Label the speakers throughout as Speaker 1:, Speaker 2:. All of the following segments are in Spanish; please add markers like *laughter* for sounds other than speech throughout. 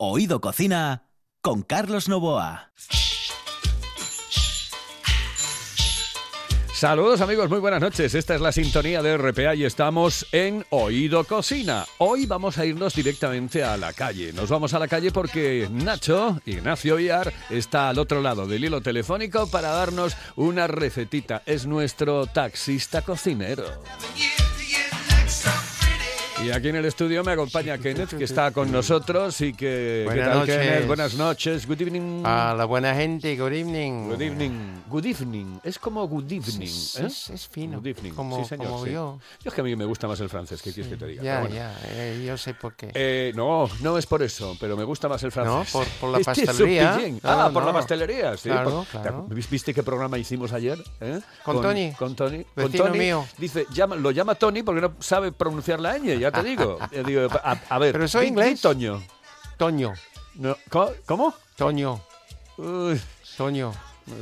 Speaker 1: Oído Cocina con Carlos Novoa.
Speaker 2: Saludos amigos, muy buenas noches. Esta es la sintonía de RPA y estamos en Oído Cocina. Hoy vamos a irnos directamente a la calle. Nos vamos a la calle porque Nacho, Ignacio Villar, está al otro lado del hilo telefónico para darnos una recetita. Es nuestro taxista cocinero. Y aquí en el estudio me acompaña Kenneth, que está con nosotros y que... ¿qué
Speaker 3: Buenas
Speaker 2: tal,
Speaker 3: noches.
Speaker 2: Kenneth? Buenas noches. Good evening.
Speaker 3: A la buena gente, good evening.
Speaker 2: Good evening. Good evening. Es como good evening.
Speaker 3: Es,
Speaker 2: ¿eh?
Speaker 3: es- es fino.
Speaker 2: Good evening.
Speaker 3: Como,
Speaker 2: sí, señor.
Speaker 3: como
Speaker 2: sí.
Speaker 3: yo.
Speaker 2: Yo es que a mí me gusta más el francés, ¿qué quieres que te diga?
Speaker 3: Ya,
Speaker 2: bueno.
Speaker 3: ya, eh, yo sé por qué.
Speaker 2: Eh, no, no es por eso, pero me gusta más el francés.
Speaker 3: por- por la *laughs*
Speaker 2: Este es
Speaker 3: pastelería. No,
Speaker 2: ah, por
Speaker 3: no.
Speaker 2: la pastelería, sí.
Speaker 3: Claro,
Speaker 2: por-
Speaker 3: claro.
Speaker 2: ¿te- ¿Viste qué programa hicimos ayer? eh?
Speaker 3: Con Tony.
Speaker 2: Con Tony. Con
Speaker 3: Vecino
Speaker 2: Tony.
Speaker 3: mío.
Speaker 2: Dice, llama- lo llama Tony porque no sabe pronunciar la ñ, ya te digo. Yo *laughs* digo, a, a ver,
Speaker 3: Pero soy
Speaker 2: di- di
Speaker 3: inglés.
Speaker 2: Toño.
Speaker 3: Toño,
Speaker 2: No, ¿co- ¿Cómo?
Speaker 3: Toño,
Speaker 2: Uy,
Speaker 3: Toño.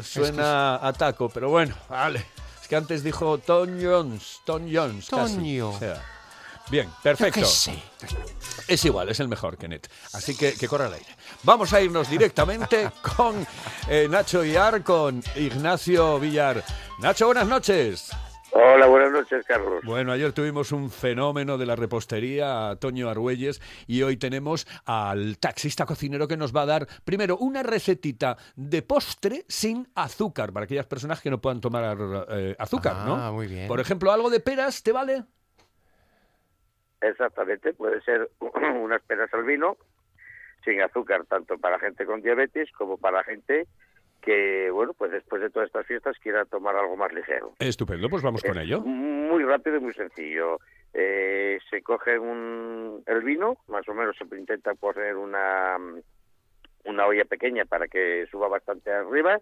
Speaker 2: suena a taco, pero bueno, vale. Es que antes dijo Tom Jones, Tom Jones. casi.
Speaker 3: Toño.
Speaker 2: O sea, bien,
Speaker 3: Yo
Speaker 2: perfecto.
Speaker 3: qué sé.
Speaker 2: Es igual, es el mejor, Kenneth. Así que que corra al aire. Vamos a irnos directamente *laughs* con eh, Nacho Villar, con Ignacio Villar. Nacho, buenas noches.
Speaker 4: Hola, buenas noches, Carlos.
Speaker 2: Bueno, ayer tuvimos un fenómeno de la repostería, a Toño Argüelles, y hoy tenemos al taxista cocinero que nos va a dar, primero, una recetita de postre sin azúcar, para aquellas personas que no puedan tomar eh, azúcar, ¿no?
Speaker 3: Ah, muy bien.
Speaker 2: Por ejemplo, algo de peras, ¿te vale?
Speaker 4: Exactamente, puede ser *clears throat* unas peras al vino sin azúcar, tanto para gente con diabetes como para gente que, bueno, pues después de todas estas fiestas quiera tomar algo más ligero.
Speaker 2: Estupendo, pues vamos con ello.
Speaker 4: Muy rápido y muy sencillo. Eh, se coge un, el vino, más o menos se intenta poner una, una olla pequeña para que suba bastante arriba.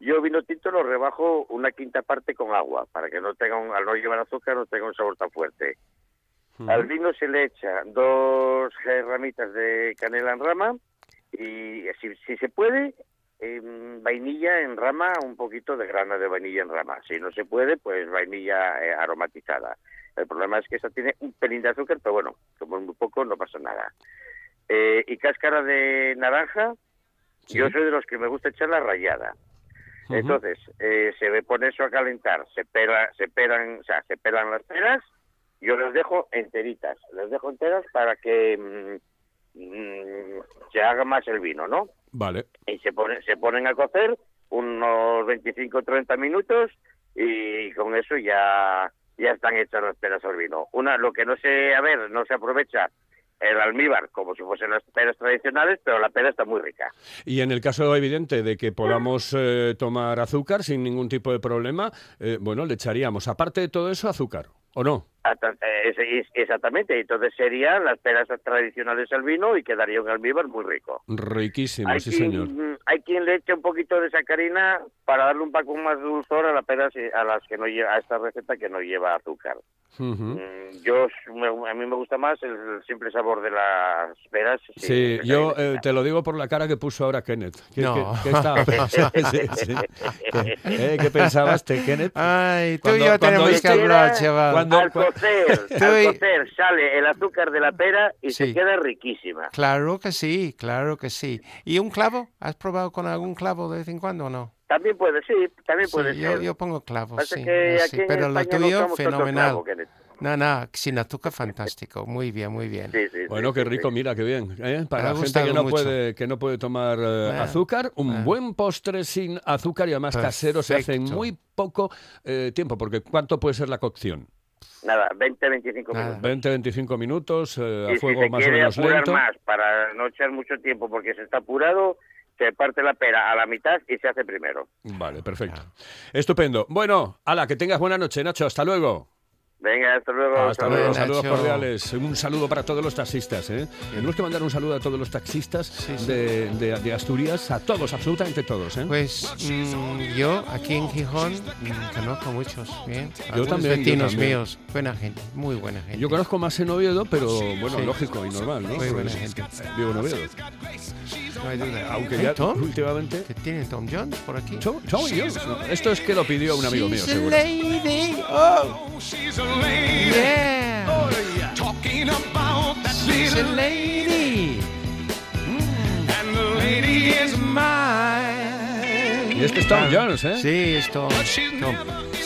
Speaker 4: Yo vino tinto lo rebajo una quinta parte con agua, para que no tenga un, al no llevar azúcar no tenga un sabor tan fuerte. Al vino se le echa dos eh, ramitas de canela en rama y si, si se puede, em, vainilla en rama, un poquito de grana de vainilla en rama. Si no se puede, pues vainilla eh, aromatizada. El problema es que esa tiene un pelín de azúcar, pero bueno, como es muy poco, no pasa nada. Eh, y cáscara de naranja,
Speaker 2: Sí.
Speaker 4: yo soy de los que me gusta echar la rayada.
Speaker 2: Ujú.
Speaker 4: Entonces, eh, se pone eso a calentar, se pela, se pelan, o sea, se pelan las peras, yo las dejo enteritas, las dejo enteras para que mm, mm, se haga más el vino, ¿no?
Speaker 2: Vale.
Speaker 4: Y se pone, se ponen a cocer unos 25 o 30 minutos y con eso ya ya están hechas las peras al vino. Una, lo que no se, a ver, no se aprovecha el almíbar como si fuesen las peras tradicionales, pero la pera está muy rica.
Speaker 2: Y en el caso evidente de que podamos eh, tomar azúcar sin ningún tipo de problema, eh, bueno, le echaríamos, aparte de todo eso, azúcar, ¿o no?
Speaker 4: Eh, Exactamente, entonces serían las peras tradicionales al vino y quedaría un almíbar muy rico.
Speaker 2: Riquísimo,
Speaker 4: Hay
Speaker 2: sí
Speaker 4: quien,
Speaker 2: señor.
Speaker 4: hay quien le echa un poquito de sacarina para darle un poco más de dulzor a las peras y- a las que no lleva, a esta receta que no lleva azúcar.
Speaker 2: Ujú.
Speaker 4: Mm, Yo me- a mí me gusta más el, simple sabor de las peras.
Speaker 2: Sí, yo eh, te lo digo por la cara que puso ahora Kenneth. ¿Qué,
Speaker 3: No.
Speaker 2: qué- qué estaba *laughs* pensando? Sí, sí. ¿Qué, eh, ¿qué pensabas, te, Kenneth?
Speaker 3: Ay, tú
Speaker 2: Cuando-
Speaker 3: y yo tenemos que hablar, chaval.
Speaker 2: cuando-
Speaker 4: al cocer, al cocer sale el azúcar de la pera y se
Speaker 3: Sí.
Speaker 4: queda riquísima.
Speaker 3: Claro que sí, claro que sí. ¿Y un clavo? ¿Has probado con algún clavo de vez en cuando o no?
Speaker 4: También puede, sí, también puede
Speaker 3: Sí,
Speaker 4: ser.
Speaker 3: yo, yo pongo clavos, sí.
Speaker 4: que
Speaker 3: sí,
Speaker 4: en
Speaker 3: Pero lo
Speaker 4: no
Speaker 3: tuyo,
Speaker 4: tanto
Speaker 3: fenomenal. No, no, sin azúcar, fantástico. Muy bien, muy bien.
Speaker 4: Sí, sí,
Speaker 2: Bueno,
Speaker 4: sí,
Speaker 2: qué rico,
Speaker 4: sí.
Speaker 2: mira, qué bien. ¿eh? Para la gente que no,
Speaker 3: mucho.
Speaker 2: puede, que no puede tomar eh,
Speaker 3: Ah,
Speaker 2: azúcar, un
Speaker 3: ah.
Speaker 2: buen postre sin azúcar y además casero se hace en
Speaker 3: Perfecto.
Speaker 2: muy poco eh, tiempo, porque ¿cuánto puede ser la cocción?
Speaker 4: Nada, 20, 25
Speaker 3: Nada.
Speaker 4: minutos.
Speaker 2: 20-25 minutos eh, a fuego
Speaker 4: si
Speaker 2: más o menos lento.
Speaker 4: más para no echar mucho tiempo porque se está apurado, se parte la pera a la mitad y se hace primero.
Speaker 2: Vale, perfecto. Estupendo. Bueno, ala, que tengas buena noche, Nacho. Hasta luego.
Speaker 4: Venga, hasta luego.
Speaker 2: Hasta luego,
Speaker 3: Nacho.
Speaker 2: saludos cordiales. Un saludo para todos los taxistas. ¿eh? Tenemos que mandar un saludo a todos los taxistas
Speaker 3: Sí, sí.
Speaker 2: De, de- de Asturias, a todos, absolutamente todos. ¿eh?
Speaker 3: Pues mm, yo aquí en Gijón mm, conozco muchos, bien. Algunos
Speaker 2: también, yo
Speaker 3: vecinos
Speaker 2: también.
Speaker 3: míos, buena gente, muy buena gente.
Speaker 2: Yo conozco más en Oviedo, pero bueno,
Speaker 3: Sí.
Speaker 2: lógico y normal, ¿no?
Speaker 3: Muy buena gente.
Speaker 2: eh, Vivo en Oviedo.
Speaker 3: no hay duda.
Speaker 2: Aunque
Speaker 3: ¿Eh,
Speaker 2: ya
Speaker 3: Tom?
Speaker 2: últimamente.
Speaker 3: ¿Que tiene Tom Jones por aquí?
Speaker 2: Y yo. No, esto es que lo pidió un amigo mío, seguro.
Speaker 3: lady, oh, y
Speaker 2: este es Tom Jones, ¿eh?
Speaker 3: Sí, es Tom.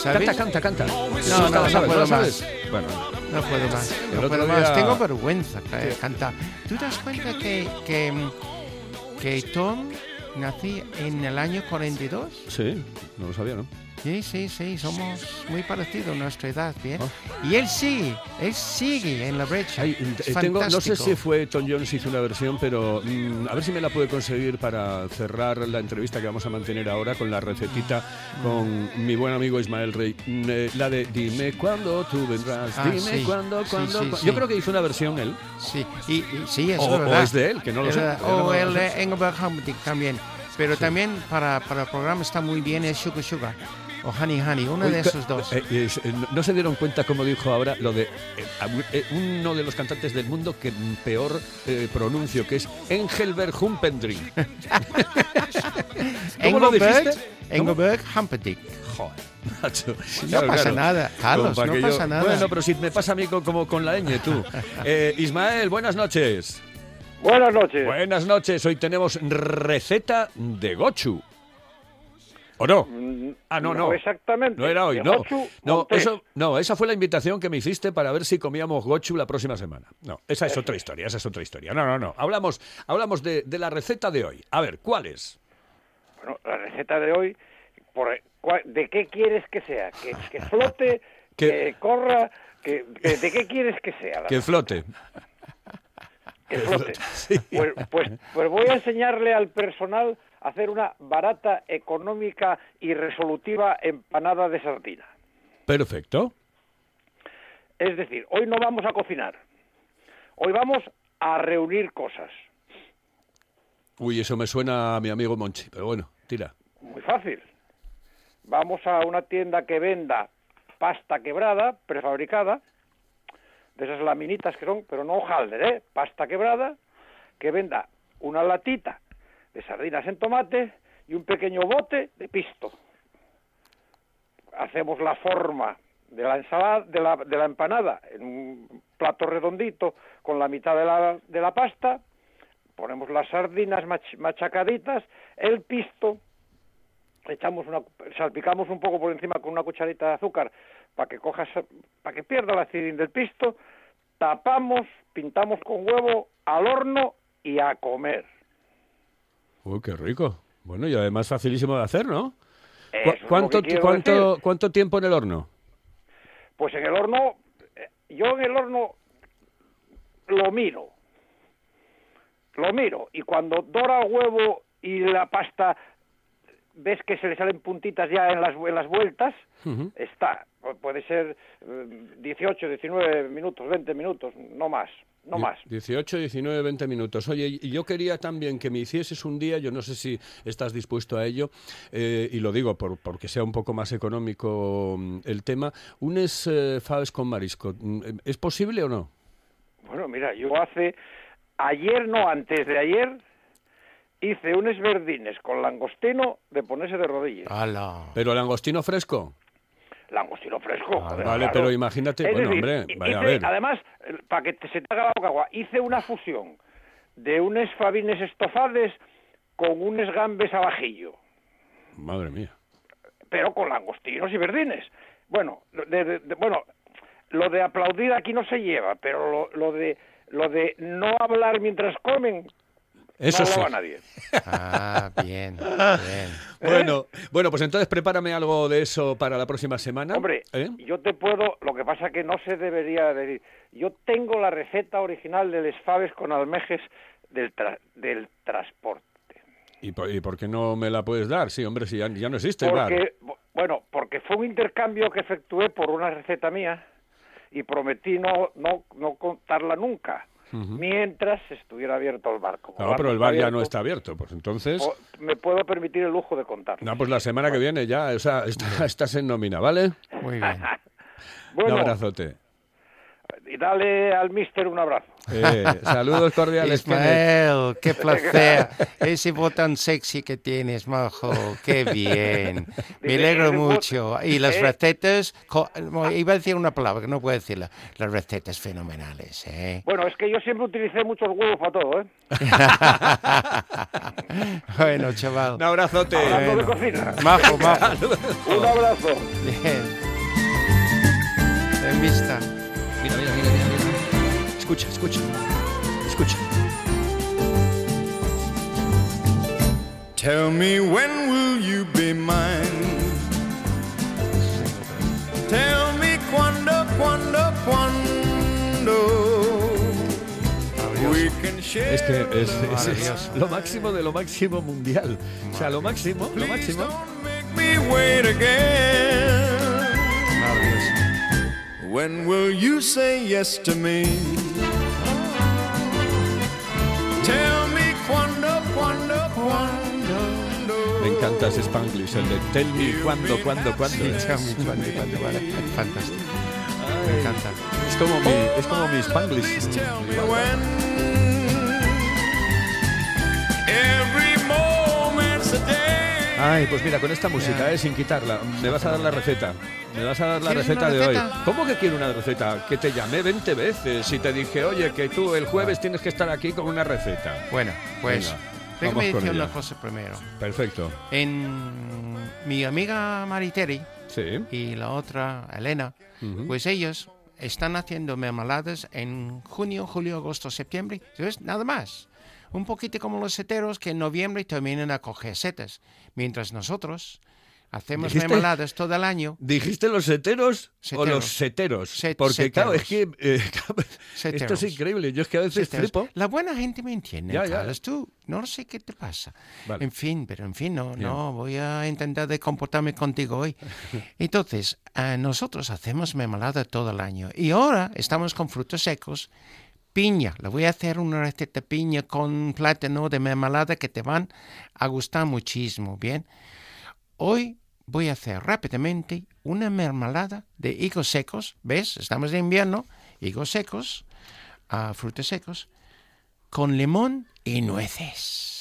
Speaker 2: Canta, canta, canta.
Speaker 3: No, no, no, puedo
Speaker 2: más. Bueno.
Speaker 3: No puedo más. No puedo
Speaker 2: día... más.
Speaker 3: Tengo vergüenza eh, cantar. ¿Tú das cuenta que, que, que Tom nací en el año 42?
Speaker 2: Sí, no lo sabía, ¿no?
Speaker 3: Sí, sí, sí, somos muy parecidos nuestra edad, ¿bien?
Speaker 2: Ah.
Speaker 3: Y él sí, él sigue en la brecha.
Speaker 2: Ay, eh, tengo, no sé si fue Tom Jones hizo una versión, pero mm, a ver si me la puede conseguir para cerrar la entrevista que vamos a mantener ahora con la recetita con mi buen amigo Ismael Rey. Mm, eh, La de Dime cuándo tú vendrás,
Speaker 3: Ah,
Speaker 2: dime
Speaker 3: sí.
Speaker 2: cuándo,
Speaker 3: Sí,
Speaker 2: cuándo.
Speaker 3: sí,
Speaker 2: cu-
Speaker 3: sí.
Speaker 2: Yo creo que hizo una versión él.
Speaker 3: Sí, y, y- sí, eso
Speaker 2: O-
Speaker 3: es
Speaker 2: o
Speaker 3: verdad.
Speaker 2: es de él, que no lo sé.
Speaker 3: O el Engelbert Humperdinck también. Pero también para, para el programa está muy bien es Sugar Sugar o Honey Honey, uno
Speaker 2: Uy,
Speaker 3: de esos dos.
Speaker 2: eh, es- eh, no- se dieron cuenta, como dijo ahora, lo de eh, eh, uno de los cantantes del mundo que peor eh, pronuncio, que es Engelbert Humperdinck. *laughs* ¿Cómo lo
Speaker 3: Engelbert,
Speaker 2: dijiste?
Speaker 3: Engelbert.
Speaker 2: Joder, macho.
Speaker 3: No pasa nada, Carlos, no pasa nada.
Speaker 2: Bueno, pero si me pasa a mí co- como con la ñ, tú. *laughs* Eh, Ismael, buenas noches.
Speaker 5: Buenas noches.
Speaker 2: Buenas noches. Hoy tenemos receta de gochu. ¿O no?
Speaker 5: Mm,
Speaker 2: Ah, no, no.
Speaker 5: exactamente.
Speaker 2: No era hoy, no.
Speaker 5: Gochu,
Speaker 2: No, eso, no, esa fue la invitación que me hiciste para ver si comíamos gochu la próxima semana. No, esa es otra historia, esa es otra historia. No, no, no. Hablamos, hablamos de, de la receta de hoy. A ver, ¿cuál es?
Speaker 5: Bueno, la receta de hoy, por, ¿de qué quieres que sea? ¿Que, que *laughs* flote?
Speaker 2: Que-
Speaker 5: ¿Que, corra? Que, ¿De qué quieres que sea? la
Speaker 2: Que flote.
Speaker 5: que flote. *laughs* Pues, pues, pues voy a enseñarle al personal hacer una barata, económica y resolutiva empanada de sardina.
Speaker 2: Perfecto.
Speaker 5: Es decir, hoy no vamos a cocinar. Hoy vamos a reunir cosas.
Speaker 2: Uy, eso me suena a mi amigo Monchi, pero bueno, tira.
Speaker 5: Muy fácil. Vamos a una tienda que venda pasta quebrada, prefabricada, de esas laminitas que son, pero no hojalder, ¿eh? Pasta quebrada, que venda una latita de sardinas en tomate y un pequeño bote de pisto. Hacemos la forma de la ensalada, de la, de la empanada en un plato redondito con la mitad de la, de la pasta, ponemos las sardinas mach- machacaditas, el pisto, echamos una, salpicamos un poco por encima con una cucharita de azúcar para que cojas, para que pierda la acidez del pisto, tapamos, pintamos con huevo al horno y a comer.
Speaker 2: Uy, qué rico. Bueno, y además facilísimo de hacer, ¿no?
Speaker 5: Eso
Speaker 2: ¿Cu-
Speaker 5: es lo
Speaker 2: ¿Cuánto, cuánto,
Speaker 5: decir.
Speaker 2: ¿Cuánto tiempo en el horno?
Speaker 5: Pues en el horno, eh, yo en el horno lo miro, lo miro, y cuando dora el huevo y la pasta ves que se le salen puntitas ya en las, en las vueltas, está. Pu- Puede ser eh, 18, 19 minutos, 20 minutos, no más, no más.
Speaker 2: 18, 19, 20 minutos. Oye, y yo quería también que me hicieses un día, yo no sé si estás dispuesto a ello, eh, y lo digo por, porque sea un poco más económico mm, el tema, unes eh, faves con marisco. Mm, ¿Es posible o no?
Speaker 5: Bueno, mira, yo hace, ayer no, antes de ayer, hice unos verdines con langostino de ponerse de rodillas.
Speaker 3: ¡Hala!
Speaker 2: Pero langostino fresco.
Speaker 5: Langostino fresco.
Speaker 3: Ah,
Speaker 5: joder,
Speaker 2: vale,
Speaker 5: claro.
Speaker 2: pero imagínate,
Speaker 5: Es
Speaker 2: bueno,
Speaker 5: decir,
Speaker 2: hombre, a ver.
Speaker 5: Además, para que te- se te haga la boca agua, hice una fusión de unos fabines estofades con unos gambes ajillo,
Speaker 2: Madre mía.
Speaker 5: pero con langostinos y verdines. Bueno, de- de- de- bueno, lo de aplaudir aquí no se lleva, pero lo, lo de lo de no hablar mientras comen
Speaker 2: Eso
Speaker 5: no
Speaker 2: sí.
Speaker 5: hablaba nadie.
Speaker 3: Ah, bien, bien. *laughs*
Speaker 2: Bueno, bueno, pues entonces prepárame algo de eso para la próxima semana.
Speaker 5: Hombre,
Speaker 2: ¿Eh?
Speaker 5: yo te puedo, lo que pasa que no se debería decir. Yo tengo la receta original de les faves con almejes del, tra- del transporte.
Speaker 2: ¿Y por, y por qué no me la puedes dar? Sí, hombre, si ya, ya no existe.
Speaker 5: Porque, bueno, porque fue un intercambio que efectué por una receta mía y prometí no, no, no contarla nunca, mientras estuviera abierto el barco.
Speaker 2: No, pero el bar ya no está abierto, pues entonces...
Speaker 5: Me puedo permitir el lujo de contar.
Speaker 2: No, pues la semana que viene ya, o sea, está- *laughs* estás en nómina, ¿vale?
Speaker 3: Muy bien. *laughs*
Speaker 5: Bueno,
Speaker 2: Un abrazote.
Speaker 5: Y dale al mister un abrazo.
Speaker 2: Eh, saludos cordiales.
Speaker 3: Ismael, qué *laughs* placer. Ese voz tan sexy que tienes, majo. Qué bien. *laughs* Me alegro mucho. Y las
Speaker 5: eh.
Speaker 3: recetas, iba a decir una palabra que no puedo decirla. Las recetas fenomenales, ¿eh?
Speaker 5: Bueno, es que yo siempre utilicé muchos huevos para todo, ¿eh? *laughs*
Speaker 3: Bueno, chaval.
Speaker 2: Un abrazote.
Speaker 5: De
Speaker 3: Bueno.
Speaker 5: cocina.
Speaker 3: Majo, majo.
Speaker 5: Un abrazo.
Speaker 3: Bien. En vista.
Speaker 2: Mira, mira, mira, mira, mira. Escucha, escucha. Escucha.
Speaker 6: Tell me when will you be mine? Tell me cuando, cuando, cuando we can share.
Speaker 2: Es que es, es- es lo máximo de lo máximo mundial. O sea, lo máximo, lo
Speaker 6: Please
Speaker 2: máximo.
Speaker 6: don't make me wait again. When will you say yes to me? Tell me cuando, cuando, cuando.
Speaker 2: Me encanta ese Spanglish, el de tell me cuándo, cuándo, cuándo. *laughs*
Speaker 3: Sí, tell me cuándo, cuándo, vale. Fantástico. Me encanta.
Speaker 2: Es como mi, es como mi Spanglish. Ay, pues mira, con esta música, eh, sin quitarla, me vas a dar la receta. Me vas a dar la
Speaker 3: ¿Quieres
Speaker 2: receta de hoy. ¿Cómo que quiero una receta? Que te llamé 20 veces y te dije, oye, que tú el jueves tienes que estar aquí con una receta.
Speaker 3: Bueno, pues
Speaker 2: Venga,
Speaker 3: déjame decir una cosa primero.
Speaker 2: Perfecto.
Speaker 3: En mi amiga Mariteri
Speaker 2: Sí.
Speaker 3: y la otra Elena, pues ellos están haciendo mermeladas en junio, julio, agosto, septiembre. ¿Sabes? Nada más. Un poquito como los seteros que en noviembre terminan a coger setas. Mientras nosotros hacemos mermeladas todo el año.
Speaker 2: ¿Dijiste los seteros o
Speaker 3: Seteros.
Speaker 2: los seteros?
Speaker 3: Set-
Speaker 2: Porque claro, es
Speaker 3: seteros.
Speaker 2: que eh, esto
Speaker 3: Seteros.
Speaker 2: es increíble. Yo es que a veces
Speaker 3: Seteros.
Speaker 2: flipo.
Speaker 3: La buena gente me entiende,
Speaker 2: Ya, ya.
Speaker 3: Carlos. Tú, no sé qué te pasa.
Speaker 2: Vale.
Speaker 3: En fin, pero en fin, no,
Speaker 2: Bien.
Speaker 3: no, voy a intentar de comportarme contigo hoy. *laughs* Entonces, eh, nosotros hacemos mermelada todo el año y ahora estamos con frutos secos. Piña, le voy a hacer una receta piña con plátano de mermelada que te van a gustar muchísimo, ¿bien? Hoy voy a hacer rápidamente una mermelada de higos secos, ¿ves? Estamos de invierno, higos secos, ah, frutos secos, con limón y nueces.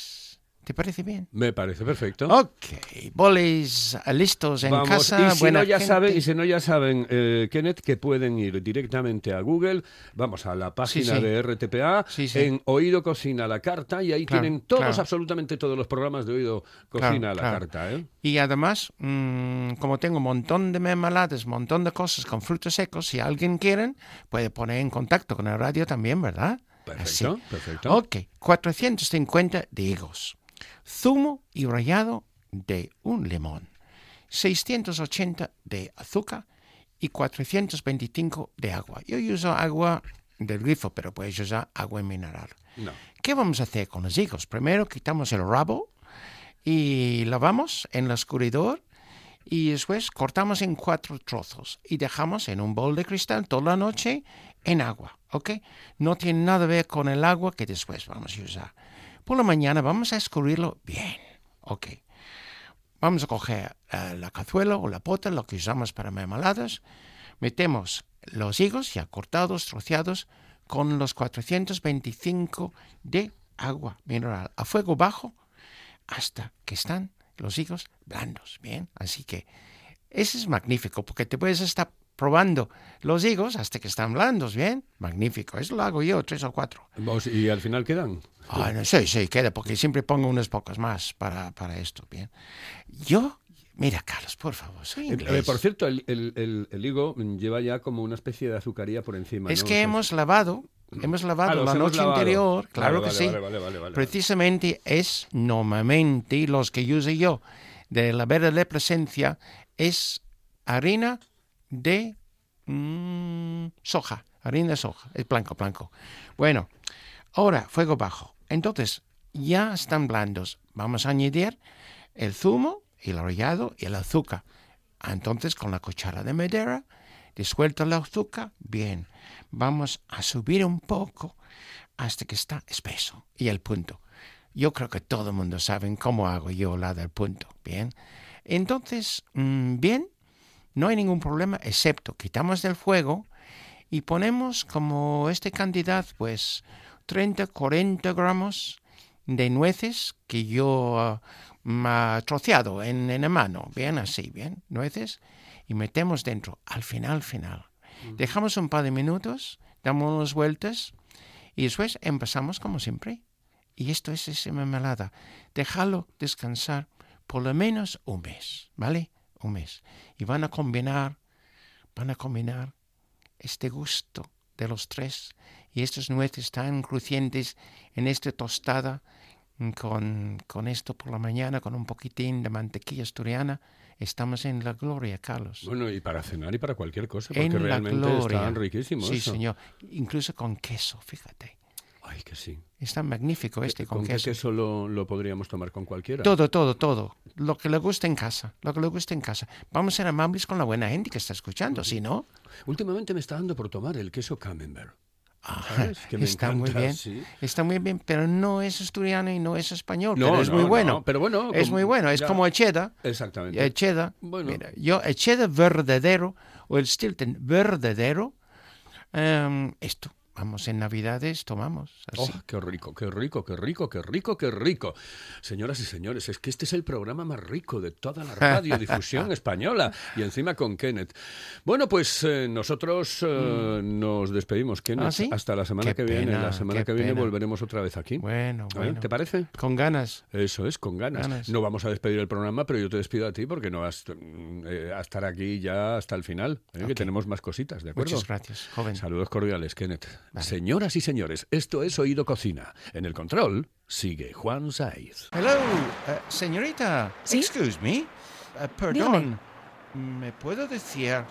Speaker 3: ¿Te parece bien?
Speaker 2: Me parece perfecto.
Speaker 3: Ok, boles listos en
Speaker 2: Vamos,
Speaker 3: casa.
Speaker 2: y si
Speaker 3: buena
Speaker 2: no ya
Speaker 3: gente.
Speaker 2: saben, y si no ya saben, eh, Kenneth, que pueden ir directamente a Google, vamos a la página
Speaker 3: sí.
Speaker 2: de RTPA,
Speaker 3: Sí, sí.
Speaker 2: en Oído Cocina a la carta, y ahí
Speaker 3: Claro,
Speaker 2: tienen todos,
Speaker 3: claro.
Speaker 2: absolutamente todos los programas de Oído Cocina
Speaker 3: Claro,
Speaker 2: a la carta, ¿eh?
Speaker 3: Y además, mm, como tengo un montón de mermeladas, un montón de cosas con frutos secos, si alguien quiere, puede poner en contacto con el radio también, ¿verdad?
Speaker 2: Perfecto,
Speaker 3: Así.
Speaker 2: perfecto.
Speaker 3: Ok, 450 de higos, zumo y rallado de un limón, 680 de azúcar y 425 de agua. Yo uso agua del grifo, pero puedes usar agua mineral.
Speaker 2: No.
Speaker 3: ¿Qué vamos a hacer con los higos? Primero quitamos el rabo y lavamos en el escurridor y después cortamos en cuatro trozos y dejamos en un bol de cristal toda la noche en agua, ¿ok? No tiene nada que ver con el agua que después vamos a usar. Por la mañana vamos a escurrirlo bien, ¿ok? Vamos a coger eh, la cazuela o la pota, lo que usamos para mermeladas, metemos los higos ya cortados, troceados, con los 425 de agua mineral a fuego bajo hasta que están los higos blandos, ¿bien? Así que eso es magnífico porque te puedes estar probando los higos hasta que están blandos, ¿bien? Magnífico, eso lo hago yo, tres o cuatro.
Speaker 2: ¿Y al final quedan?
Speaker 3: Ah, no, sí, sí, queda, porque siempre pongo unos pocos más para, para esto, ¿bien? Yo, mira, Carlos, por favor, soy
Speaker 2: Eh,
Speaker 3: inglés.
Speaker 2: eh, por cierto, el, el- el- el higo lleva ya como una especie de azucaría por encima.
Speaker 3: es
Speaker 2: ¿no?
Speaker 3: que
Speaker 2: O sea,
Speaker 3: hemos lavado, hemos
Speaker 2: Ah,
Speaker 3: lavado
Speaker 2: los
Speaker 3: la
Speaker 2: hemos
Speaker 3: noche
Speaker 2: lavado.
Speaker 3: anterior, claro
Speaker 2: Vale,
Speaker 3: que sí.
Speaker 2: Vale, vale.
Speaker 3: Precisamente es normalmente los que uso yo de la verde de presencia es harina de mm, soja, harina de soja, es blanco, blanco. Bueno, ahora fuego bajo. Entonces, ya están blandos. Vamos a añadir el zumo, el rallado y el azúcar. Entonces, con la cuchara de madera, disuelto el azúcar, bien. Vamos a subir un poco hasta que está espeso y el punto. Yo creo que todo el mundo sabe cómo hago yo la del punto, bien. Entonces, mm, bien, no hay ningún problema, excepto quitamos del fuego y ponemos como esta cantidad, pues 30, 40 gramos de nueces que yo mm, ah, troceado en, en la mano, bien así, bien, nueces, y metemos dentro, al final, final. Dejamos un par de minutos, damos unas vueltas y después empezamos como siempre. y esto es esa mermelada. Déjalo descansar por lo menos un mes, ¿vale? Un mes. Y van a combinar, van a combinar este gusto de los tres y estas nueces tan crujientes en esta tostada mm, con, con esto por la mañana, con un poquitín de mantequilla asturiana, estamos en la gloria, Carlos.
Speaker 2: Bueno, y para cenar y para cualquier cosa, porque
Speaker 3: en
Speaker 2: realmente están riquísimos.
Speaker 3: Sí,
Speaker 2: eso.
Speaker 3: señor. Incluso con queso, fíjate.
Speaker 2: Ay, que sí.
Speaker 3: Está magnífico este con,
Speaker 2: ¿Con qué
Speaker 3: queso.
Speaker 2: queso lo, lo podríamos tomar con cualquiera?
Speaker 3: Todo, todo, todo. Lo que le guste en casa. Lo que le guste en casa. Vamos a ser amables con la buena gente que está escuchando, si no.
Speaker 2: Últimamente me está dando por tomar el queso camembert.
Speaker 3: Ah.
Speaker 2: Que
Speaker 3: está muy
Speaker 2: encanta,
Speaker 3: bien.
Speaker 2: sí.
Speaker 3: Está muy bien, pero no es asturiano y no es español.
Speaker 2: No,
Speaker 3: pero es
Speaker 2: no,
Speaker 3: muy
Speaker 2: no,
Speaker 3: bueno.
Speaker 2: pero bueno,
Speaker 3: Es
Speaker 2: como-
Speaker 3: muy bueno. Es
Speaker 2: ya.
Speaker 3: como el cheddar.
Speaker 2: Exactamente.
Speaker 3: El cheddar.
Speaker 2: Bueno.
Speaker 3: Mira, yo, el cheddar verdadero o el Stilton verdadero. em, esto. Vamos, en Navidades tomamos.
Speaker 2: Oh, qué rico, qué rico, qué rico, qué rico, qué rico. Señoras y señores, es que este es el programa más rico de toda la radiodifusión *laughs* española. Y encima con Kenneth. Bueno, pues eh, nosotros eh, nos despedimos, Kenneth.
Speaker 3: ¿Ah, sí?
Speaker 2: Hasta la semana
Speaker 3: Qué
Speaker 2: que viene. La semana que viene
Speaker 3: pena.
Speaker 2: volveremos otra vez aquí.
Speaker 3: Bueno,
Speaker 2: ¿Eh?
Speaker 3: bueno.
Speaker 2: ¿Te parece?
Speaker 3: Con ganas.
Speaker 2: Eso es, con ganas.
Speaker 3: Ganas.
Speaker 2: No vamos a despedir el programa, pero yo te despido a ti porque no vas mm, a estar aquí ya hasta el final, ¿eh? que tenemos más cositas, ¿de acuerdo?
Speaker 3: Muchas gracias, joven.
Speaker 2: Saludos cordiales, Kenneth.
Speaker 3: Vale.
Speaker 2: Señoras y señores, esto es Oído Cocina. En el control sigue Juan Saiz.
Speaker 3: Hello, eh, señorita.
Speaker 7: ¿Sí?
Speaker 3: Excuse me. Eh, perdón. ¿Me puedo decir,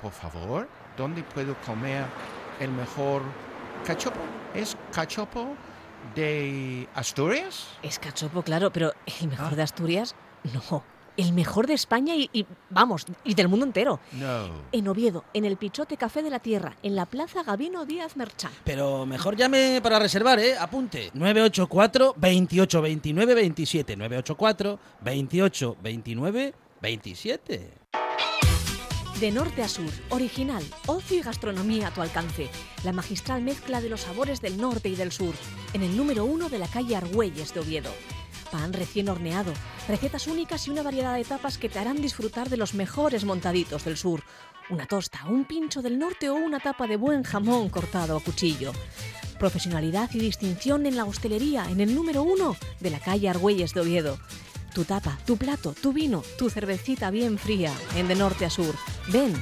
Speaker 3: por favor, dónde puedo comer el mejor cachopo? ¿Es cachopo de Asturias?
Speaker 7: Es cachopo, claro, pero el mejor
Speaker 3: Ah.
Speaker 7: de Asturias, no. El mejor de España y, y, vamos, y del mundo entero.
Speaker 3: No.
Speaker 7: En Oviedo, en el Pichote Café de la Tierra, en la Plaza Gabino Díaz Merchán.
Speaker 8: Pero mejor llame para reservar, ¿eh? Apunte. 984 28 29 27. 984 28 29 27.
Speaker 7: De norte a sur, original, ocio y gastronomía a tu alcance. La magistral mezcla de los sabores del norte y del sur. En el número uno de la calle Argüelles de Oviedo. Pan recién horneado, recetas únicas y una variedad de tapas que te harán disfrutar de los mejores montaditos del sur. Una tosta, un pincho del norte o una tapa de buen jamón cortado a cuchillo. Profesionalidad y distinción en la hostelería en el número uno de la calle Argüelles de Oviedo. Tu tapa, tu plato, tu vino, tu cervecita bien fría en de norte a sur. Ven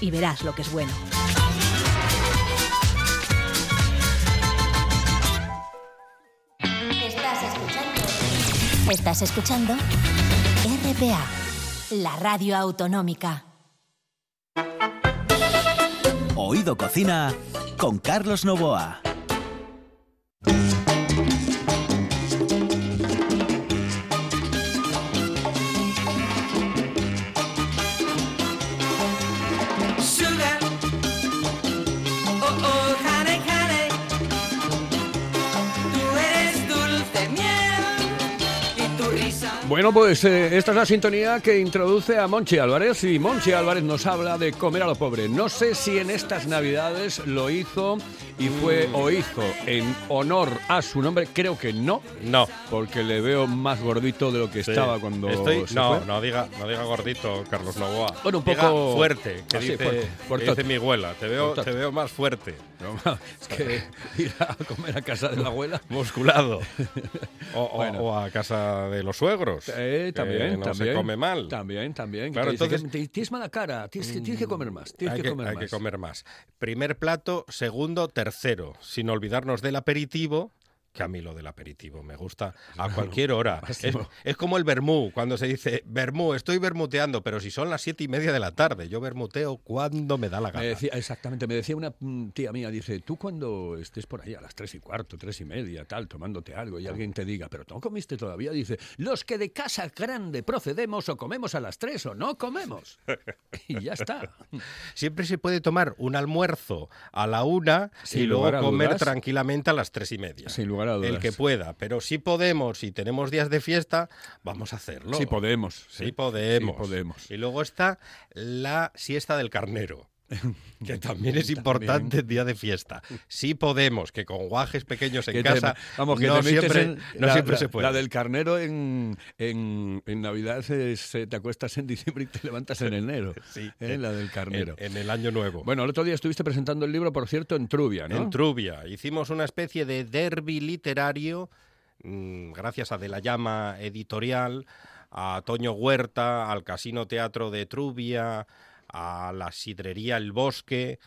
Speaker 7: y verás lo que es bueno.
Speaker 9: Estás escuchando RPA, la radio autonómica.
Speaker 10: Oído Cocina con Carlos Novoa.
Speaker 2: Bueno, pues eh, esta es la sintonía que introduce a Monchi Álvarez y Monchi Álvarez nos habla de comer a lo pobre. No sé si en estas navidades lo hizo y fue o hizo en honor a su nombre, creo que no,
Speaker 11: No.
Speaker 2: porque le veo más gordito de lo que
Speaker 11: Sí.
Speaker 2: estaba cuando
Speaker 11: Estoy,
Speaker 2: se
Speaker 11: no,
Speaker 2: fue.
Speaker 11: no diga, no diga gordito, Carlos Novoa.
Speaker 2: Bueno, un
Speaker 11: Diga
Speaker 2: poco-
Speaker 11: fuerte, que
Speaker 2: Ah,
Speaker 11: dice,
Speaker 2: fuerte,
Speaker 11: que dice mi abuela. Te veo, te veo más fuerte,
Speaker 2: No, *laughs* es que ir a comer a casa de la abuela.
Speaker 11: musculado. *laughs* O, o-
Speaker 2: Bueno.
Speaker 11: o a casa de los suegros.
Speaker 2: Eh,
Speaker 11: que
Speaker 2: también,
Speaker 11: no
Speaker 2: también.
Speaker 11: se come mal.
Speaker 2: También, también.
Speaker 11: Claro,
Speaker 2: que que
Speaker 11: entonces-
Speaker 2: te- tienes mala cara, tienes, que- tienes que comer más, tienes
Speaker 11: hay
Speaker 2: que,
Speaker 11: que,
Speaker 2: comer
Speaker 11: hay
Speaker 2: más.
Speaker 11: que comer más. Primer plato, segundo, tercero. Sin olvidarnos del aperitivo, que a mí lo del aperitivo me gusta a cualquier hora. Es, como el vermú, cuando se dice, vermú, estoy vermuteando, pero si son las siete y media de la tarde, yo vermuteo cuando me da la
Speaker 2: Me
Speaker 11: gana.
Speaker 2: decía, exactamente, me decía una mm, tía mía, dice, tú cuando estés por ahí a las tres y cuarto, tres y media, tal, tomándote algo y alguien te diga, pero no comiste todavía, dice, los que de casa grande procedemos o comemos a las tres o no comemos. *laughs* y ya está.
Speaker 11: Siempre se puede tomar un almuerzo a la una
Speaker 2: Sin
Speaker 11: y luego comer
Speaker 2: dudas.
Speaker 11: tranquilamente a las tres y media.
Speaker 2: Sin lugar a dudas.
Speaker 11: El que pueda, pero si podemos y tenemos días de fiesta, vamos a hacerlo.
Speaker 2: Sí podemos.
Speaker 11: Sí podemos.
Speaker 2: Sí podemos.
Speaker 11: Y luego está la siesta del carnero. *laughs* Que también es importante el día de fiesta. Sí podemos, que con guajes pequeños en
Speaker 2: Que te-
Speaker 11: casa
Speaker 2: vamos, que
Speaker 11: no, siempre,
Speaker 2: en-
Speaker 11: no
Speaker 2: la,
Speaker 11: siempre
Speaker 2: la-
Speaker 11: se puede.
Speaker 2: La del carnero en, en, en Navidad es, eh, te acuestas en diciembre y te levantas en enero. *laughs*
Speaker 11: Sí.
Speaker 2: ¿eh? La del carnero.
Speaker 11: en el año nuevo.
Speaker 2: Bueno, el otro día estuviste presentando el libro, por cierto, en Trubia, ¿no?
Speaker 11: En Trubia. Hicimos una especie de derby literario mm, gracias a De la Llama Editorial, a Toño Huerta, al Casino Teatro de Trubia, a la Sidrería El Bosque,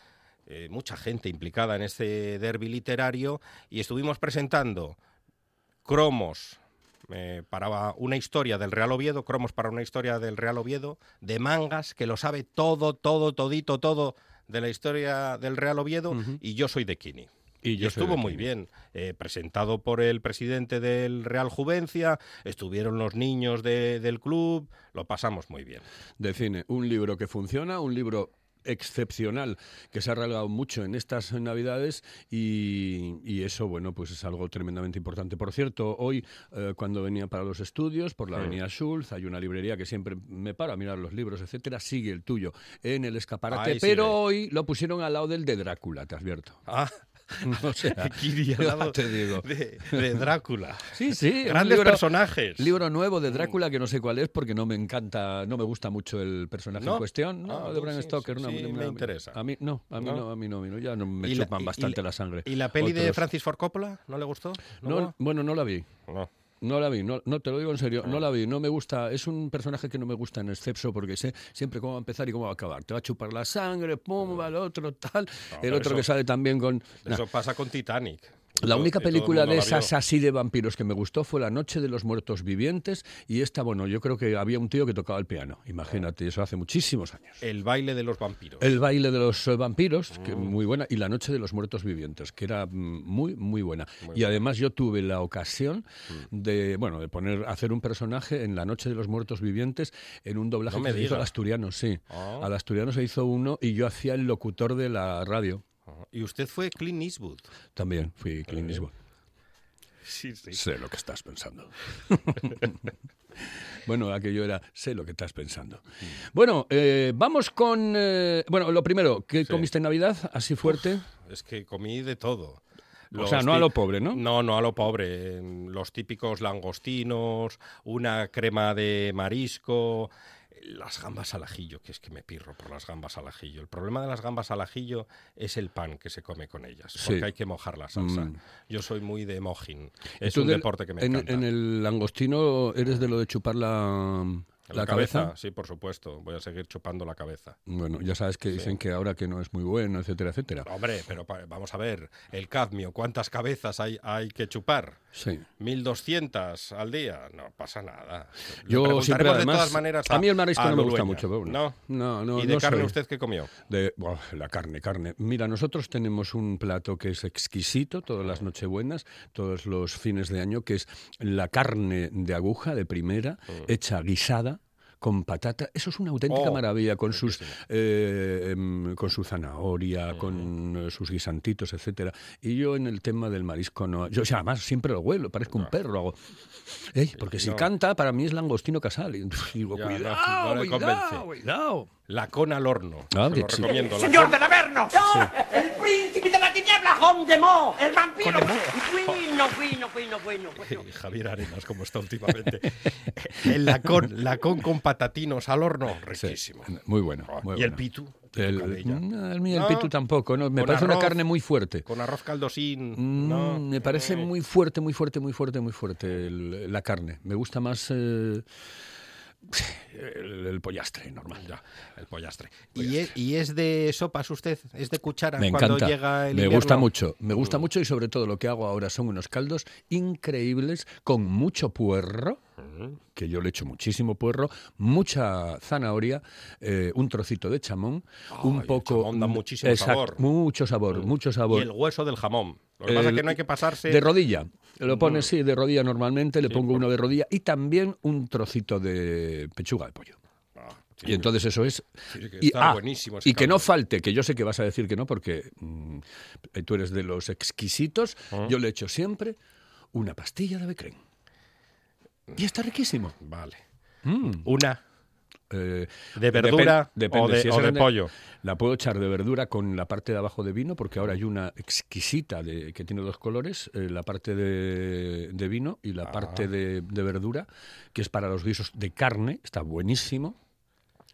Speaker 11: eh, mucha gente implicada en este derby literario, y estuvimos presentando cromos eh, para una historia del Real Oviedo, cromos para una historia del Real Oviedo, de mangas, que lo sabe todo, todo, todito, todo de la historia del Real Oviedo, y yo soy de Kini.
Speaker 2: Y yo
Speaker 11: estuvo muy bien, eh, presentado por el presidente del Real Juvencia, estuvieron los niños de- del club, lo pasamos muy bien.
Speaker 2: de cine. Un libro que funciona, un libro excepcional que se ha regalado mucho en estas navidades y, y eso bueno pues es algo tremendamente importante por cierto hoy eh, cuando venía para los estudios por la avenida Schulz hay una librería que siempre me paro a mirar los libros etcétera sigue el tuyo en el escaparate
Speaker 11: Ahí
Speaker 2: pero
Speaker 11: sigue.
Speaker 2: hoy lo pusieron al lado del de Drácula te advierto
Speaker 11: Ah, *laughs*
Speaker 2: o sea, *laughs*
Speaker 11: Kiri al lado
Speaker 2: te digo
Speaker 11: de, de Drácula. *laughs*
Speaker 2: Sí, sí.
Speaker 11: Grandes
Speaker 2: libro-
Speaker 11: personajes.
Speaker 2: Libro nuevo de Drácula que no sé cuál es porque no me encanta, no me gusta mucho el personaje
Speaker 11: ¿No?
Speaker 2: en cuestión. No,
Speaker 11: Ah,
Speaker 2: de Bram
Speaker 11: sí,
Speaker 2: Stoker.
Speaker 11: sí,
Speaker 2: no,
Speaker 11: sí,
Speaker 2: no,
Speaker 11: me
Speaker 2: no,
Speaker 11: interesa.
Speaker 2: A mí no, a mí
Speaker 11: ¿No?
Speaker 2: no, a mí no, a mí no, ya no me
Speaker 11: ¿Y la-
Speaker 2: chupan
Speaker 11: y-
Speaker 2: bastante
Speaker 11: la-
Speaker 2: sangre.
Speaker 11: ¿Y la peli de
Speaker 2: Otros.
Speaker 11: Francis Ford Coppola? ¿No le gustó?
Speaker 2: No, bueno, no la vi.
Speaker 11: No.
Speaker 2: No la vi, no, no te lo digo en serio,
Speaker 11: Ah.
Speaker 2: no la vi, no me gusta, es un personaje que no me gusta en exceso porque sé siempre cómo va a empezar y cómo va a acabar. Te va a chupar la sangre, pum, va el otro, tal. el
Speaker 11: Ah.
Speaker 2: otro
Speaker 11: eso-
Speaker 2: que sale también con... Nah.
Speaker 11: Eso pasa con Titanic.
Speaker 2: La única película de esas así de vampiros que me gustó fue La Noche de los Muertos Vivientes y esta, bueno, yo creo que había un tío que tocaba el piano, imagínate, eso hace muchísimos años.
Speaker 11: El baile de los vampiros.
Speaker 2: El baile de los eh, vampiros, que
Speaker 11: Mm.
Speaker 2: muy buena, y La Noche de los Muertos Vivientes, que era mm, muy, muy buena. y además yo tuve la ocasión
Speaker 11: Mm.
Speaker 2: de, bueno, de poner, hacer un personaje en La Noche de los Muertos Vivientes en un doblaje
Speaker 11: No
Speaker 2: que se hizo al asturiano, sí.
Speaker 11: Ah.
Speaker 2: Al asturiano se hizo uno y yo hacía el locutor de la radio.
Speaker 11: Y usted fue Clint Eastwood.
Speaker 2: También fui Clint Eastwood.
Speaker 11: Sí, sí.
Speaker 2: Sé lo que estás pensando. *laughs* bueno, aquello era, sé lo que estás pensando. Bueno, eh, vamos con... eh, bueno, lo primero, ¿qué comiste en Navidad? Así fuerte.
Speaker 11: Es que comí de todo.
Speaker 2: O sea, no a lo pobre, ¿no?
Speaker 11: No, no a lo pobre. Em, Los típicos langostinos, una crema de marisco, las gambas al ajillo, que es que me pirro por las gambas al ajillo. El problema de las gambas al ajillo es el pan que se come con ellas,
Speaker 2: Sí.
Speaker 11: porque hay que mojar la salsa.
Speaker 2: Mm.
Speaker 11: Yo soy muy de mojin. Es un deporte que me
Speaker 2: en,
Speaker 11: encanta.
Speaker 2: en el langostino eres de lo de chupar la, la, cabeza.
Speaker 11: Sí, por supuesto. Voy a seguir chupando la cabeza.
Speaker 2: Bueno, ya sabes que dicen que ahora que no es muy bueno, etcétera, etcétera.
Speaker 11: Hombre, pero vamos a ver, el cadmio, ¿cuántas cabezas hay, hay que chupar?
Speaker 2: Sí.
Speaker 11: 1200 al día, no pasa nada.
Speaker 2: Yo siempre,
Speaker 11: de
Speaker 2: además,
Speaker 11: todas maneras
Speaker 2: a mí el marisco
Speaker 11: a
Speaker 2: no me gusta mucho. pero bueno.
Speaker 11: ¿No?
Speaker 2: no, no.
Speaker 11: ¿Y de
Speaker 2: no
Speaker 11: carne
Speaker 2: soy.
Speaker 11: usted qué comió?
Speaker 2: De, la carne, carne. Mira, nosotros tenemos un plato que es exquisito todas las nochebuenas, todos los fines de año, que es la carne de aguja de primera, hecha guisada con patata. Eso es una auténtica
Speaker 11: Oh,
Speaker 2: maravilla, con sus eh, em, con su zanahoria, con eh, sus guisantitos, etcétera. Y yo en el tema del marisco no. Yo, o sea, además siempre lo huelo, parezco un perro. Hago, "Ey", porque si
Speaker 11: No.
Speaker 2: canta, para mí es langostino casal. Y digo,
Speaker 11: Ya,
Speaker 2: cuidado,
Speaker 11: no
Speaker 2: cuidado, cuidado.
Speaker 11: La con al horno.
Speaker 2: Ah,
Speaker 11: Se lo
Speaker 2: sí.
Speaker 11: recomiendo.
Speaker 6: ¡Señor del Averno! ¡Yo, el príncipe de la tiniebla, Gondemó, el vampiro! ¡Bueno, bueno, bueno, bueno, bueno!
Speaker 11: Y *laughs* Javier Arenas, como está últimamente. *laughs* el lacón, lacón con patatinos al horno, riquísimo.
Speaker 2: Muy bueno. Muy
Speaker 11: ¿Y el pitu?
Speaker 2: El,
Speaker 11: Cabella.
Speaker 2: no, el mío, el
Speaker 11: No.
Speaker 2: pitu tampoco, no, me
Speaker 11: Con
Speaker 2: parece una carne muy fuerte.
Speaker 11: Con arroz caldosín.
Speaker 2: Mm,
Speaker 11: no.
Speaker 2: Me parece
Speaker 11: Eh,
Speaker 2: muy fuerte, muy fuerte, muy fuerte, muy fuerte el- la carne. Me gusta más eh, *laughs* el, el pollastre normal.
Speaker 11: Ya, el pollastre. ¿Y es, y es de sopas usted? ¿Es de cuchara
Speaker 2: Me
Speaker 11: cuando
Speaker 2: encanta.
Speaker 11: llega el
Speaker 2: me
Speaker 11: invierno?
Speaker 2: gusta mucho. Me
Speaker 11: Mm.
Speaker 2: gusta mucho y sobre todo lo que hago ahora son unos caldos increíbles con mucho puerro.
Speaker 11: Mm.
Speaker 2: que yo le echo muchísimo puerro, mucha zanahoria, eh, un trocito de chamón, un
Speaker 11: el
Speaker 2: poco...
Speaker 11: chamón da muchísimo sabor.
Speaker 2: Mucho sabor, mucho sabor.
Speaker 11: Y el hueso del jamón. Lo que pasa es
Speaker 2: El-
Speaker 11: que no hay que pasarse...
Speaker 2: De rodilla. Lo pones, sí, de rodilla normalmente, le
Speaker 11: Sí,
Speaker 2: pongo
Speaker 11: por-
Speaker 2: uno de rodilla y también un trocito de pechuga de pollo.
Speaker 11: Ah, sí,
Speaker 2: Y entonces eso es...
Speaker 11: sí, que
Speaker 2: Y,
Speaker 11: está
Speaker 2: ah,
Speaker 11: buenísimo
Speaker 2: y que no falte, que yo sé que vas a decir que no, porque mm, tú eres de los exquisitos,
Speaker 11: Ah.
Speaker 2: yo le echo siempre una pastilla de becrén. Y está riquísimo.
Speaker 11: Vale.
Speaker 2: Mm.
Speaker 11: Una
Speaker 2: Eh,
Speaker 11: de verdura
Speaker 2: depen-
Speaker 11: o de,
Speaker 2: si
Speaker 11: o de pollo.
Speaker 2: La puedo echar de verdura con la parte de abajo de vino, porque ahora hay una exquisita de, que tiene dos colores, eh, la parte de, de vino y la
Speaker 11: Ah.
Speaker 2: parte de, de verdura, que es para los guisos de carne, está buenísimo.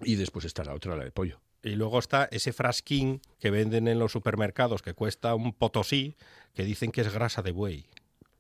Speaker 2: Y después está la otra, la de pollo.
Speaker 11: Y luego está ese frasquín que venden en los supermercados que cuesta un potosí, que dicen que es grasa de buey.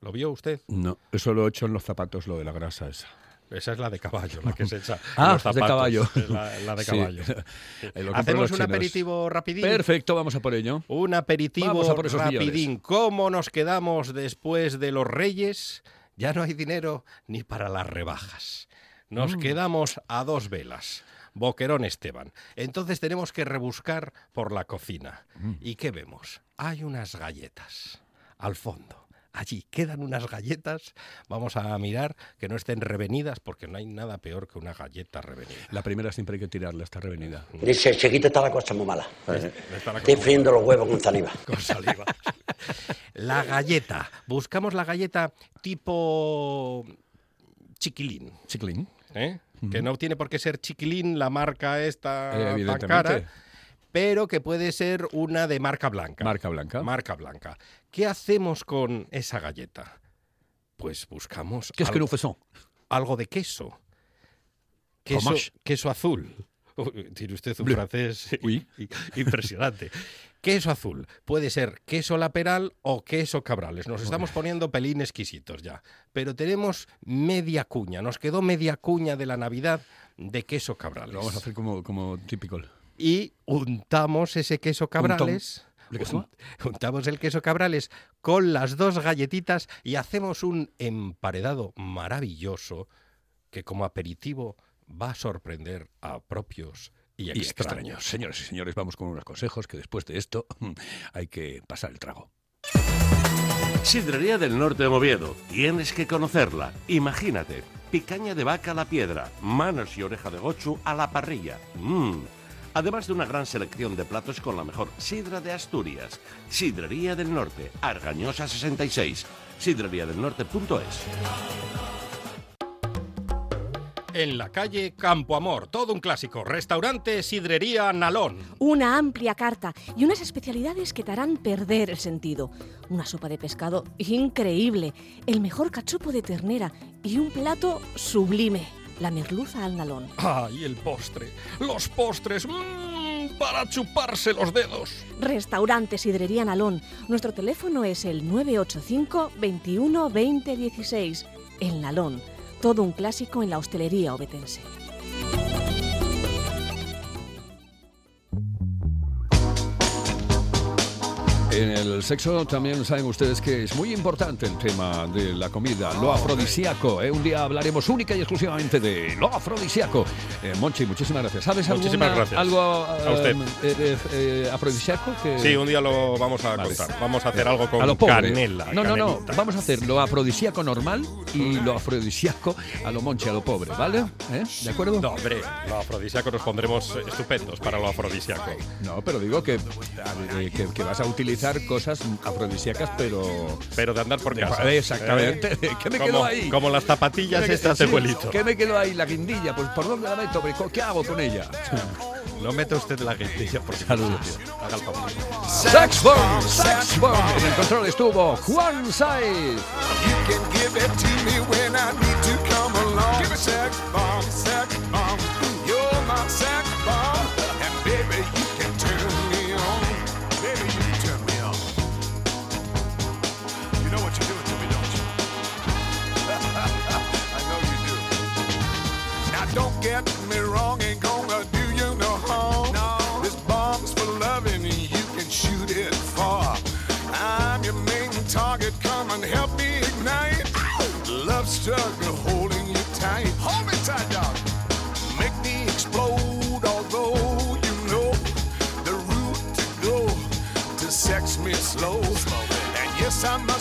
Speaker 11: ¿Lo vio usted?
Speaker 2: No, eso lo he hecho en los zapatos, lo de la grasa esa.
Speaker 11: Esa es la de caballo, la que se echa. *laughs*
Speaker 2: Ah,
Speaker 11: los
Speaker 2: de
Speaker 11: zapatos.
Speaker 2: caballo.
Speaker 11: Es *laughs* La, la de caballo. *laughs* Hacemos un
Speaker 2: chinos.
Speaker 11: aperitivo rapidín.
Speaker 2: Perfecto, vamos a por ello.
Speaker 11: Un aperitivo rapidín. ¿Cómo nos quedamos después de los Reyes? Ya no hay dinero ni para las rebajas. Nos
Speaker 2: Mm.
Speaker 11: quedamos a dos velas. Boquerón Esteban. Entonces tenemos que rebuscar por la cocina.
Speaker 2: Mm.
Speaker 11: ¿Y qué vemos? Hay unas galletas al fondo. Allí quedan unas galletas. Vamos a mirar que no estén revenidas porque no hay nada peor que una galleta revenida.
Speaker 2: La primera siempre hay que tirarla, está revenida.
Speaker 12: Dice, chiquito está la cosa muy mala.
Speaker 11: La
Speaker 12: Estoy friendo los huevos con saliva. *laughs*
Speaker 11: con saliva. La galleta. Buscamos la galleta tipo chiquilín.
Speaker 2: Chiquilín.
Speaker 11: ¿eh? Que no tiene por qué ser chiquilín la marca esta
Speaker 2: Eh,
Speaker 11: tan
Speaker 2: evidentemente.
Speaker 11: cara, pero que puede ser una de marca blanca.
Speaker 2: Marca blanca.
Speaker 11: Marca blanca. ¿Qué hacemos con esa galleta? Pues buscamos
Speaker 2: ¿Qué es que
Speaker 11: algo,
Speaker 2: no faisons?
Speaker 11: algo de queso. Queso, queso azul. *laughs* Tiene usted un
Speaker 2: Bleu.
Speaker 11: francés *laughs*
Speaker 2: Oui.
Speaker 11: impresionante. *laughs* Queso azul. Puede ser queso laperal o queso cabrales. Nos estamos poniendo pelín exquisitos ya. Pero tenemos media cuña. Nos quedó media cuña de la Navidad de queso cabrales.
Speaker 2: Lo vamos a hacer como, como típico.
Speaker 11: Y untamos ese queso cabrales. Un- Untamos el queso cabrales con las dos galletitas y hacemos un emparedado maravilloso que como aperitivo va a sorprender a propios y
Speaker 2: Y
Speaker 11: extraños.
Speaker 2: extraños. Señores y señores, vamos con unos consejos que después de esto *laughs* hay que pasar el trago.
Speaker 13: Sidrería del Norte de Moviedo. Tienes que conocerla. Imagínate. Picaña de vaca a la piedra, manos y oreja de gochu a la parrilla. Mmm. Además de una gran selección de platos con la mejor sidra de Asturias. Sidrería del Norte, Argañosa 66. Sidreriadelnorte.es.
Speaker 11: En la calle Campo Amor, todo un clásico. Restaurante Sidrería Nalón.
Speaker 7: Una amplia carta y unas especialidades que te harán perder el sentido. Una sopa de pescado increíble, el mejor cachopo de ternera y un plato sublime, la merluza al nalón.
Speaker 11: ¡Ay, el postre! ¡Los postres! ¡Mmm! Para chuparse los dedos.
Speaker 7: Restaurante Sidrería Nalón. Nuestro teléfono es el 985 21 20 16. El Nalón. Todo un clásico en la hostelería obetense.
Speaker 2: En el sexo también saben ustedes que es muy importante el tema de la comida, lo afrodisíaco. ¿eh? Un día hablaremos única y exclusivamente de lo afrodisíaco. Eh, Monchi, muchísimas gracias. ¿Sabes
Speaker 11: Muchísimas
Speaker 2: alguna-
Speaker 11: gracias.
Speaker 2: algo
Speaker 11: A usted.
Speaker 2: eh, eh, eh, afrodisíaco? Que...
Speaker 11: Sí, un día lo vamos a
Speaker 2: Vale.
Speaker 11: contar. Vamos a hacer algo con
Speaker 2: a
Speaker 11: canela.
Speaker 2: No, no, no. Vamos a hacer lo afrodisíaco normal y lo afrodisíaco a lo monchi, a lo pobre, ¿vale? ¿Eh? ¿De acuerdo?
Speaker 11: No, hombre, lo afrodisíaco nos pondremos estupendos para lo afrodisíaco.
Speaker 2: No, pero digo que, eh, que, que vas a utilizar cosas afrodisíacas, pero...
Speaker 11: Pero de andar por
Speaker 2: De-
Speaker 11: casa.
Speaker 2: Exactamente.
Speaker 11: ¿Eh? *laughs*
Speaker 2: ¿Qué me
Speaker 11: como,
Speaker 2: quedó ahí?
Speaker 11: Como las zapatillas
Speaker 2: ¿Qué me-
Speaker 11: estas de abuelito.
Speaker 2: ¿Qué me quedó ahí? La guindilla. Pues ¿por dónde la meto? ¿Qué hago con ella?
Speaker 11: No mete usted la guindilla por si
Speaker 2: Saludos.
Speaker 11: Haga el favor.
Speaker 2: Saxford. En el control estuvo Juan Saiz.
Speaker 14: Get me wrong, ain't gonna do you no harm. This bomb's for loving, and you can shoot it far. I'm your main target, come and help me ignite. Love struggle holding you tight. Hold me tight, dog. Make me explode, although you know the route to go to sex me slow. And yes, I might